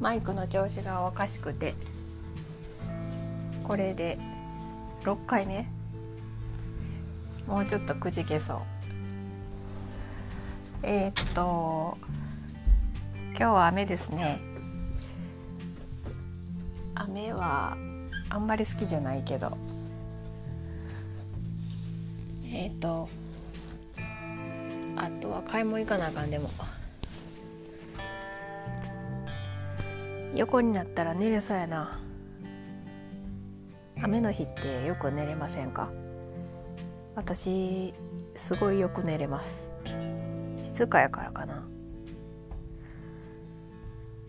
マイクの調子がおかしくてこれで6回目？もうちょっとくじけそう。えー、っと今日は雨ですね。雨はあんまり好きじゃないけど。えっ、とあとは買い物行かなあかんでも。横になったら寝れそうやな。雨の日ってよく寝れませんか？私すごいよく寝れます。静かやからかな。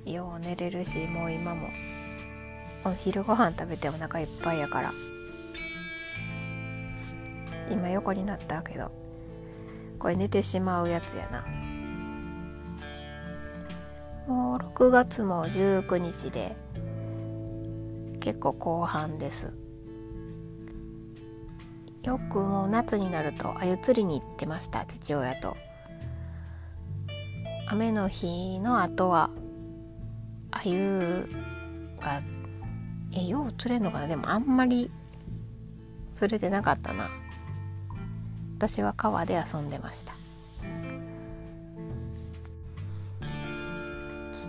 よう寝れるしもう今も。お昼ご飯食べてお腹いっぱいやから。今横になったけどこれ寝てしまうやつやな。もう6月も19日で結構後半です。よくもう夏になると鮎釣りに行ってました父親と。雨の日の後は鮎がえよう釣れんのかな？でもあんまり釣れてなかったな。私は川で遊んでました。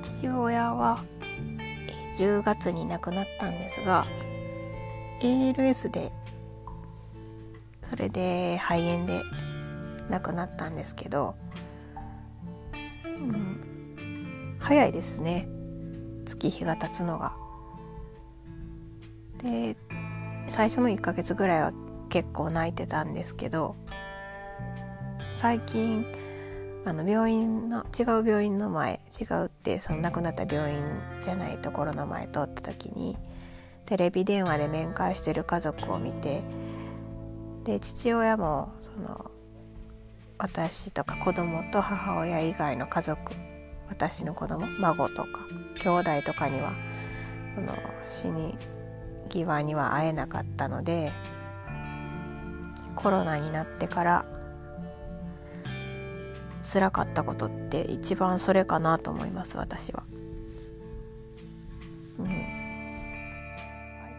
父親は10月に亡くなったんですが ALS でそれで肺炎で亡くなったんですけど、うん、早いですね月日が経つのが。で最初の1ヶ月ぐらいは結構泣いてたんですけど最近あの病院の違う病院の前違うってその亡くなった病院じゃないところの前通った時にテレビ電話で面会してる家族を見てで父親もその私とか子供と母親以外の家族私の子供孫とか兄弟とかにはその死に際には会えなかったのでコロナになってから辛かったことって一番それかなと思います私は。うん、会い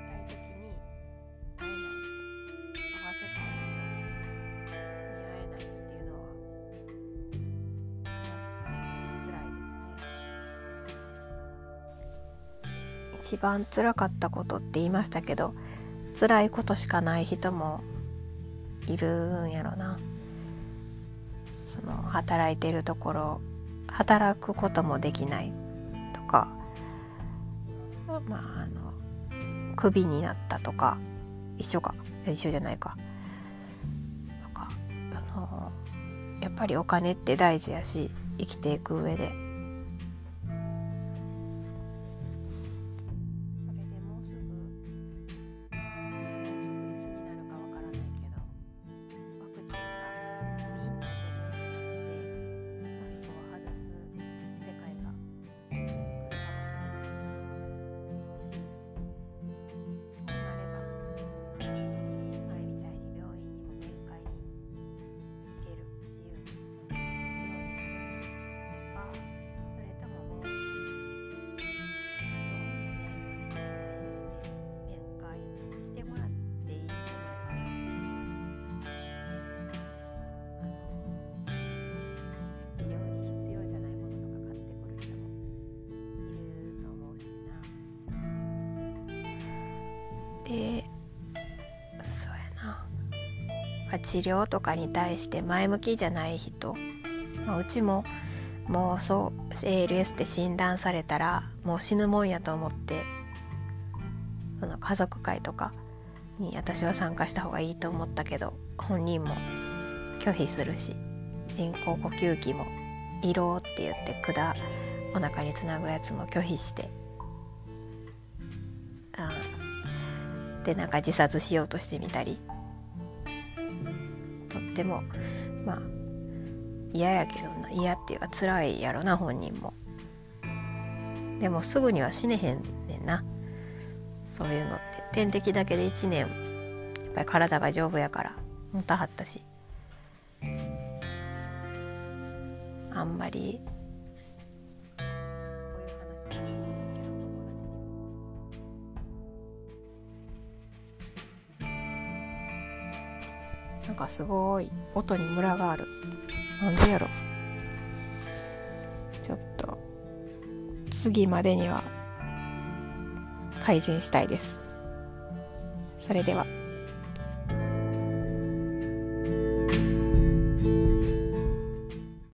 たい時に会えない人会わせたい人に会えないっていうのは悲しいっていうか辛いですね。一番辛かったことって言いましたけど辛いことしかない人もいるんやろな。その働いてるところ働くこともできないとかまああのクビになったとか一緒か一緒じゃないか。とかあのやっぱりお金って大事やし生きていく上で。でそうやな。治療とかに対して前向きじゃない人、まあ、うちももうそう ALS って診断されたらもう死ぬもんやと思ってその家族会とかに私は参加した方がいいと思ったけど本人も拒否するし人工呼吸器も「胃ろう」って言って管お腹につなぐやつも拒否してでなんか自殺しようとしてみたり。とってもまあ嫌やけどな。嫌っていうか辛いやろな本人も。でもすぐには死ねへんねんな。そういうのって。点滴だけで1年やっぱり体が丈夫やから持たはったし。あんまりなんかすごい音にムラがある。なんでやろ。ちょっと次までには改善したいです。それでは。